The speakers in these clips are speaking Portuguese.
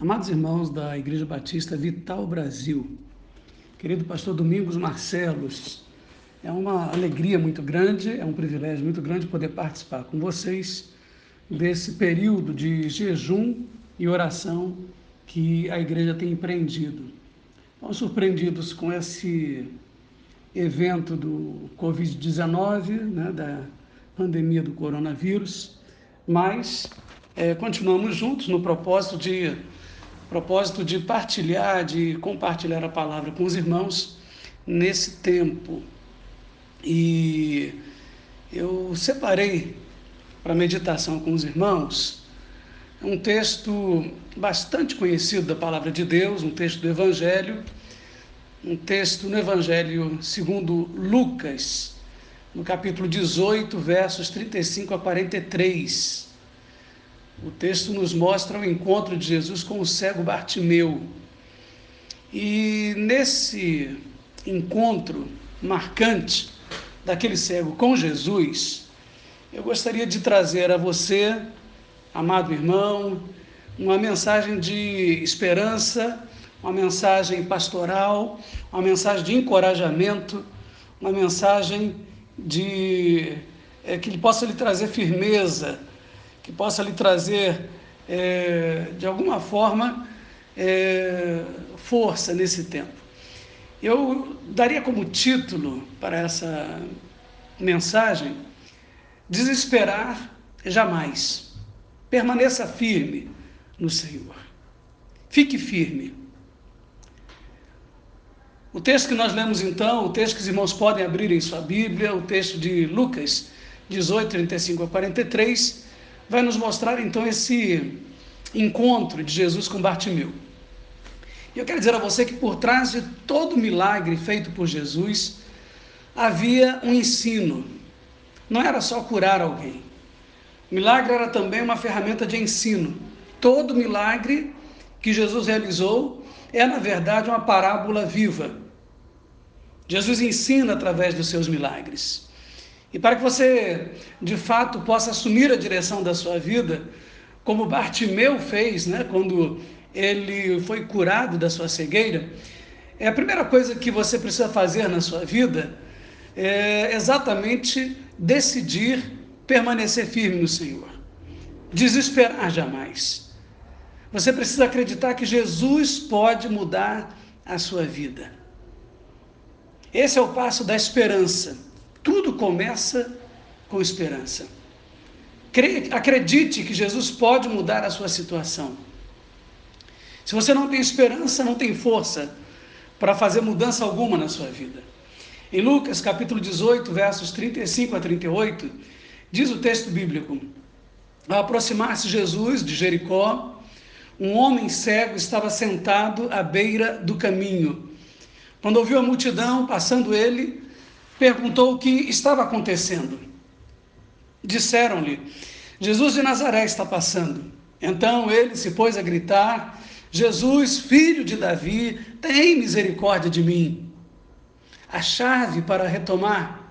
Amados irmãos da Igreja Batista Vital Brasil, querido pastor Domingos Marcelos, é uma alegria muito grande, é um privilégio muito grande poder participar com vocês desse período de jejum e oração que a igreja tem empreendido. Estamos surpreendidos com esse evento do Covid-19, né, da pandemia do coronavírus, mas é, continuamos juntos no propósito de propósito de partilhar, de compartilhar a palavra com os irmãos nesse tempo. E eu separei para meditação com os irmãos um texto bastante conhecido da palavra de Deus, um texto do Evangelho, um texto no Evangelho segundo Lucas, no capítulo 18, versos 35 a 43. O texto nos mostra o encontro de Jesus com o cego Bartimeu. E nesse encontro marcante daquele cego com Jesus, eu gostaria de trazer a você, amado irmão, uma mensagem de esperança, uma mensagem pastoral, uma mensagem de encorajamento, uma mensagem de é, que possa lhe trazer firmeza que possa lhe trazer, é, de alguma forma, é, força nesse tempo. Eu daria como título para essa mensagem: Desesperar jamais. Permaneça firme no Senhor. Fique firme. O texto que nós lemos então, o texto que os irmãos podem abrir em sua Bíblia, o texto de Lucas 18, 35 a 43, vai nos mostrar então esse encontro de Jesus com Bartimeu. E eu quero dizer a você que por trás de todo milagre feito por Jesus havia um ensino. Não era só curar alguém. O milagre era também uma ferramenta de ensino. Todo milagre que Jesus realizou é, na verdade, uma parábola viva. Jesus ensina através dos seus milagres. E para que você, de fato, possa assumir a direção da sua vida, como Bartimeu fez, né, quando ele foi curado da sua cegueira, é a primeira coisa que você precisa fazer na sua vida é exatamente decidir permanecer firme no Senhor. Desesperar jamais. Você precisa acreditar que Jesus pode mudar a sua vida. Esse é o passo da esperança. Tudo começa com esperança. Acredite que Jesus pode mudar a sua situação. Se você não tem esperança, não tem força para fazer mudança alguma na sua vida. Em Lucas capítulo 18, versos 35 a 38, diz o texto bíblico: Ao aproximar-se Jesus de Jericó, um homem cego estava sentado à beira do caminho. Quando ouviu a multidão passando ele, perguntou o que estava acontecendo. Disseram-lhe: Jesus de Nazaré está passando. Então ele se pôs a gritar: Jesus, filho de Davi, tem misericórdia de mim. A chave para retomar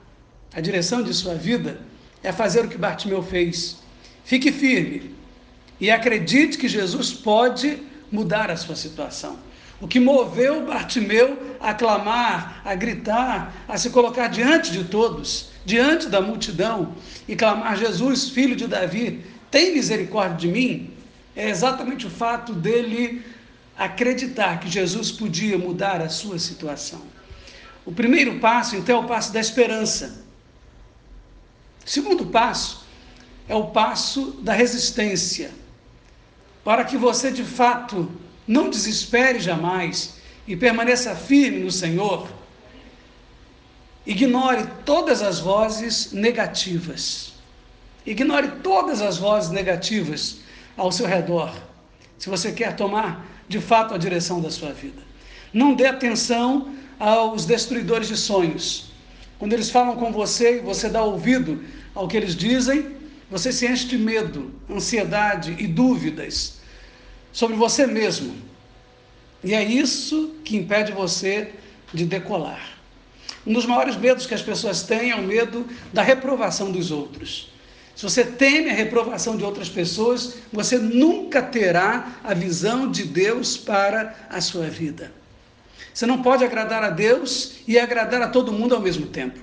a direção de sua vida é fazer o que Bartimeu fez. Fique firme e acredite que Jesus pode mudar a sua situação. O que moveu Bartimeu a clamar, a gritar, a se colocar diante de todos, diante da multidão e clamar: Jesus, filho de Davi, tem misericórdia de mim? É exatamente o fato dele acreditar que Jesus podia mudar a sua situação. O primeiro passo, então, é o passo da esperança. O segundo passo é o passo da resistência. Para que você de fato não desespere jamais e permaneça firme no Senhor. Ignore todas as vozes negativas. Ignore todas as vozes negativas ao seu redor, se você quer tomar de fato a direção da sua vida. Não dê atenção aos destruidores de sonhos. Quando eles falam com você e você dá ouvido ao que eles dizem, você se enche de medo, ansiedade e dúvidas sobre você mesmo. E é isso que impede você de decolar. Um dos maiores medos que as pessoas têm é o medo da reprovação dos outros. Se você teme a reprovação de outras pessoas, você nunca terá a visão de Deus para a sua vida. Você não pode agradar a Deus e agradar a todo mundo ao mesmo tempo.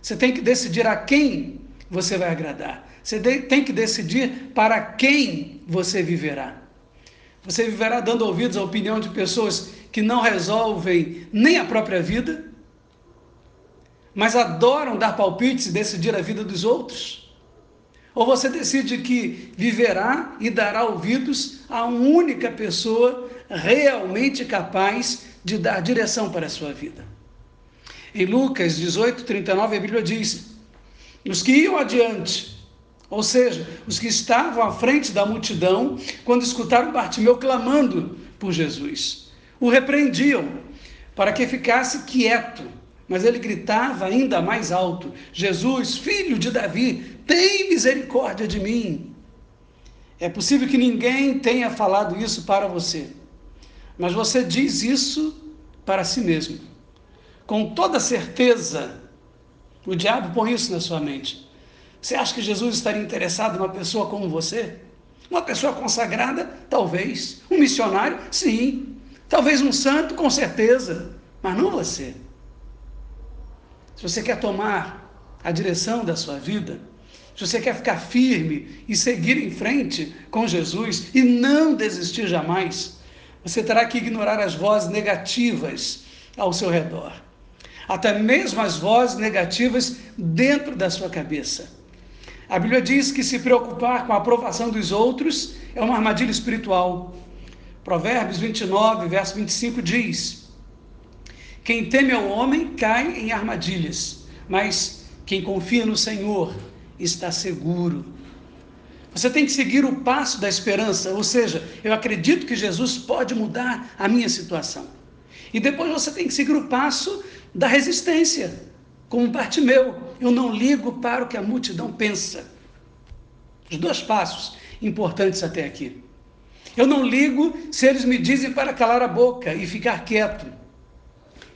Você tem que decidir a quem você vai agradar. Você tem que decidir para quem você viverá. Você viverá dando ouvidos à opinião de pessoas que não resolvem nem a própria vida, mas adoram dar palpites e decidir a vida dos outros? Ou você decide que viverá e dará ouvidos a uma única pessoa realmente capaz de dar direção para a sua vida? Em Lucas 18, 39, a Bíblia diz: Os que iam adiante, ou seja, os que estavam à frente da multidão, quando escutaram Bartimeu clamando por Jesus, o repreendiam para que ficasse quieto mas ele gritava ainda mais alto: Jesus, filho de Davi, tem misericórdia de mim. É possível que ninguém tenha falado isso para você, mas você diz isso para si mesmo. Com toda certeza, o diabo põe isso na sua mente. Você acha que Jesus estaria interessado numa pessoa como você? Uma pessoa consagrada? Talvez. Um missionário? Sim. Talvez um santo? Com certeza. Mas não você se você quer tomar a direção da sua vida, se você quer ficar firme e seguir em frente com Jesus e não desistir jamais, você terá que ignorar as vozes negativas ao seu redor, até mesmo as vozes negativas dentro da sua cabeça. A Bíblia diz que se preocupar com a aprovação dos outros é uma armadilha espiritual. Provérbios 29, verso 25 diz: quem teme ao homem cai em armadilhas, mas quem confia no Senhor está seguro. Você tem que seguir o passo da esperança, ou seja, eu acredito que Jesus pode mudar a minha situação. E depois você tem que seguir o passo da resistência, como Bartimeu. Eu não ligo para o que a multidão pensa. Os dois passos importantes até aqui. Eu não ligo se eles me dizem para calar a boca e ficar quieto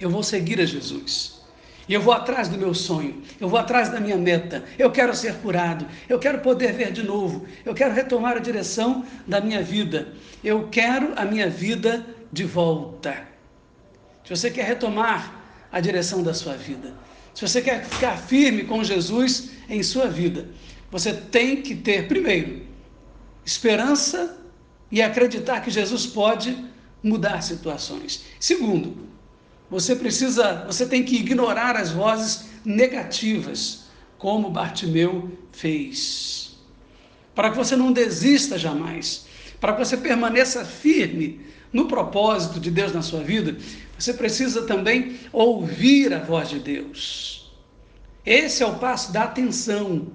eu vou seguir a Jesus. E eu vou atrás do meu sonho, eu vou atrás da minha meta. Eu quero ser curado, eu quero poder ver de novo, eu quero retomar a direção da minha vida. Eu quero a minha vida de volta. Se você quer retomar a direção da sua vida, se você quer ficar firme com Jesus em sua vida, você tem que ter, primeiro, esperança e acreditar que Jesus pode mudar situações. Segundo, você precisa, você tem que ignorar as vozes negativas, como Bartimeu fez. Para que você não desista jamais, para que você permaneça firme no propósito de Deus na sua vida, você precisa também ouvir a voz de Deus. Esse é o passo da atenção.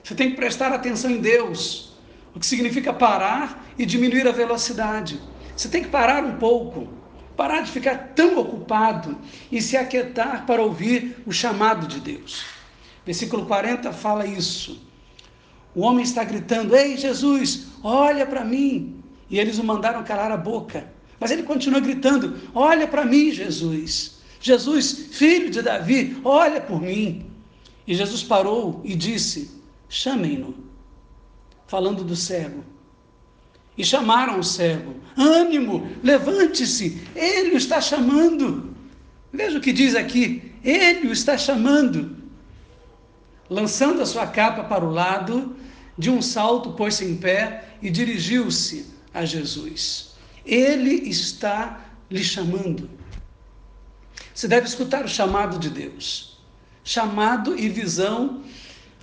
Você tem que prestar atenção em Deus, o que significa parar e diminuir a velocidade. Você tem que parar um pouco parar de ficar tão ocupado e se aquietar para ouvir o chamado de Deus. Versículo 40 fala isso. O homem está gritando: Ei, Jesus, olha para mim. E eles o mandaram calar a boca. Mas ele continua gritando: Olha para mim, Jesus. Jesus, filho de Davi, olha por mim. E Jesus parou e disse: Chamem-no. Falando do cego. E chamaram o cego: Ânimo, levante-se, ele o está chamando. Veja o que diz aqui: ele o está chamando. Lançando a sua capa para o lado, de um salto pôs-se em pé e dirigiu-se a Jesus. Ele está lhe chamando. Você deve escutar o chamado de Deus. Chamado e visão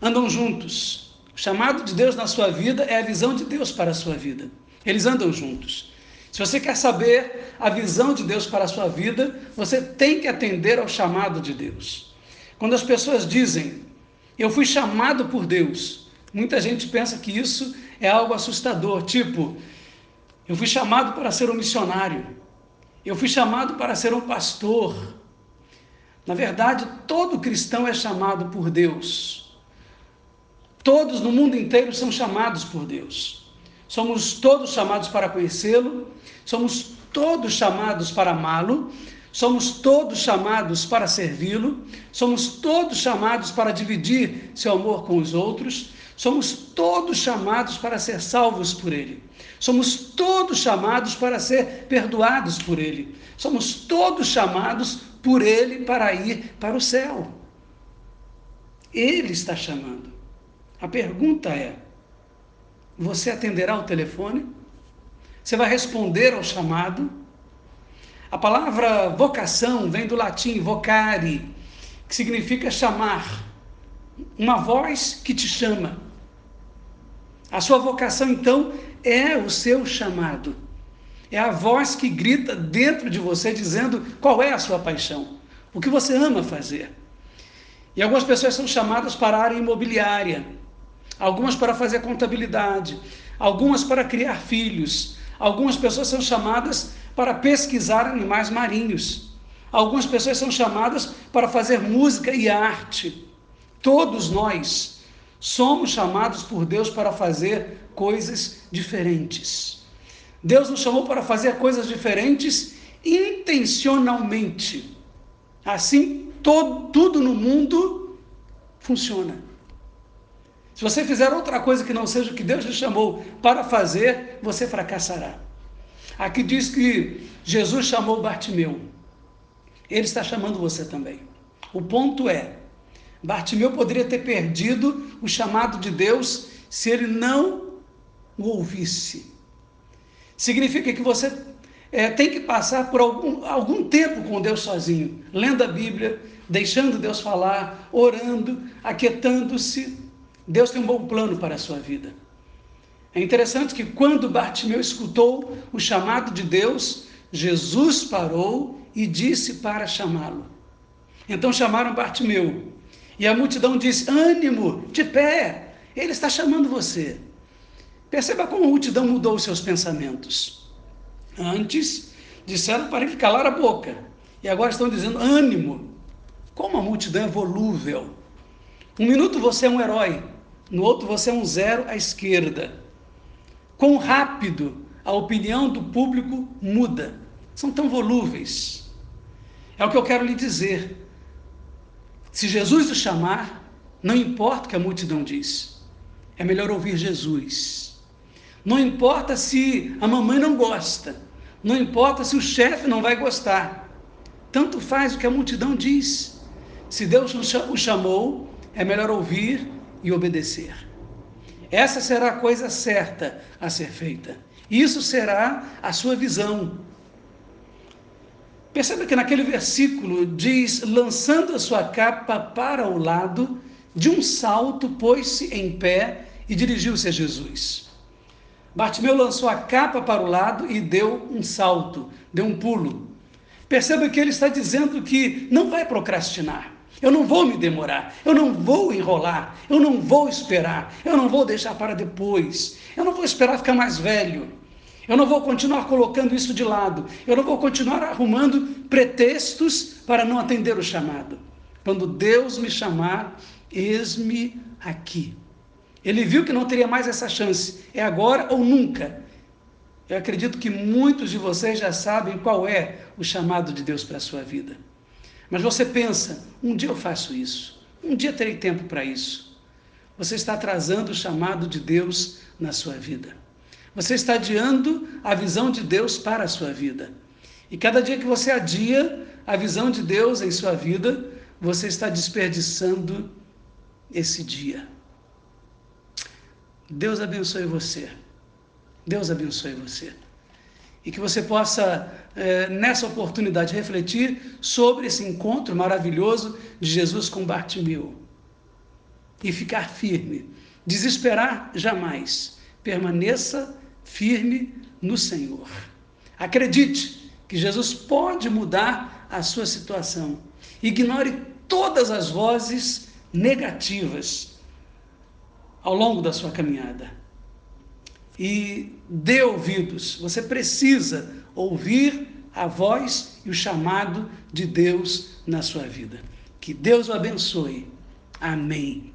andam juntos. O chamado de Deus na sua vida é a visão de Deus para a sua vida. Eles andam juntos. Se você quer saber a visão de Deus para a sua vida, você tem que atender ao chamado de Deus. Quando as pessoas dizem, eu fui chamado por Deus, muita gente pensa que isso é algo assustador, tipo, eu fui chamado para ser um missionário, eu fui chamado para ser um pastor. Na verdade, todo cristão é chamado por Deus. Todos no mundo inteiro são chamados por Deus. Somos todos chamados para conhecê-lo, somos todos chamados para amá-lo, somos todos chamados para servi-lo, somos todos chamados para dividir seu amor com os outros, Somos todos chamados para ser salvos por Ele. Somos todos chamados para ser perdoados por Ele. Somos todos chamados por Ele para ir para o céu. Ele está chamando. A pergunta é: você atenderá o telefone? Você vai responder ao chamado? A palavra vocação vem do latim vocare, que significa chamar. Uma voz que te chama. A sua vocação, então, é o seu chamado. É a voz que grita dentro de você dizendo qual é a sua paixão, o que você ama fazer. E algumas pessoas são chamadas para a área imobiliária, algumas para fazer contabilidade, algumas para criar filhos, algumas pessoas são chamadas para pesquisar animais marinhos, algumas pessoas são chamadas para fazer música e arte. Todos nós somos chamados por Deus para fazer coisas diferentes. Deus nos chamou para fazer coisas diferentes intencionalmente. Assim, todo, tudo no mundo funciona. Se você fizer outra coisa que não seja o que Deus lhe chamou para fazer, você fracassará. Aqui diz que Jesus chamou Bartimeu. Ele está chamando você também. O ponto é: Bartimeu poderia ter perdido o chamado de Deus se ele não o ouvisse. Significa que você é, tem que passar por algum, algum tempo com Deus sozinho, lendo a Bíblia, deixando Deus falar, orando, aquietando-se. Deus tem um bom plano para a sua vida. É interessante que quando Bartimeu escutou o chamado de Deus, Jesus parou e disse para chamá-lo. Então chamaram Bartimeu. E a multidão disse: ânimo, de pé, ele está chamando você. Perceba como a multidão mudou os seus pensamentos. Antes disseram para ele calar a boca, e agora estão dizendo: ânimo. Como a multidão é volúvel. Um minuto você é um herói, no outro você é um zero à esquerda. Quão rápido a opinião do público muda. São tão volúveis. É o que eu quero lhe dizer. Se Jesus o chamar, não importa o que a multidão diz, é melhor ouvir Jesus. Não importa se a mamãe não gosta, não importa se o chefe não vai gostar, tanto faz o que a multidão diz. Se Deus o chamou, é melhor ouvir e obedecer. Essa será a coisa certa a ser feita. Isso será a sua visão. Perceba que naquele versículo diz: lançando a sua capa para o lado, de um salto pôs-se em pé e dirigiu-se a Jesus. Bartimeu lançou a capa para o lado e deu um salto, deu um pulo. Perceba que ele está dizendo que não vai procrastinar. Eu não vou me demorar, eu não vou enrolar, eu não vou esperar, eu não vou deixar para depois, eu não vou esperar ficar mais velho. Eu não vou continuar colocando isso de lado. Eu não vou continuar arrumando pretextos para não atender o chamado. Quando Deus me chamar, eis-me aqui. Ele viu que não teria mais essa chance. É agora ou nunca. Eu acredito que muitos de vocês já sabem qual é o chamado de Deus para a sua vida. Mas você pensa, um dia eu faço isso, um dia terei tempo para isso. Você está atrasando o chamado de Deus na sua vida. Você está adiando a visão de Deus para a sua vida. E cada dia que você adia a visão de Deus em sua vida, você está desperdiçando esse dia. Deus abençoe você. Deus abençoe você. E que você possa, é, nessa oportunidade, refletir sobre esse encontro maravilhoso de Jesus com Bartimeu. E ficar firme. Desesperar jamais. Permaneça firme no Senhor. Acredite que Jesus pode mudar a sua situação. Ignore todas as vozes negativas ao longo da sua caminhada. E dê ouvidos. Você precisa ouvir a voz e o chamado de Deus na sua vida. Que Deus o abençoe. Amém.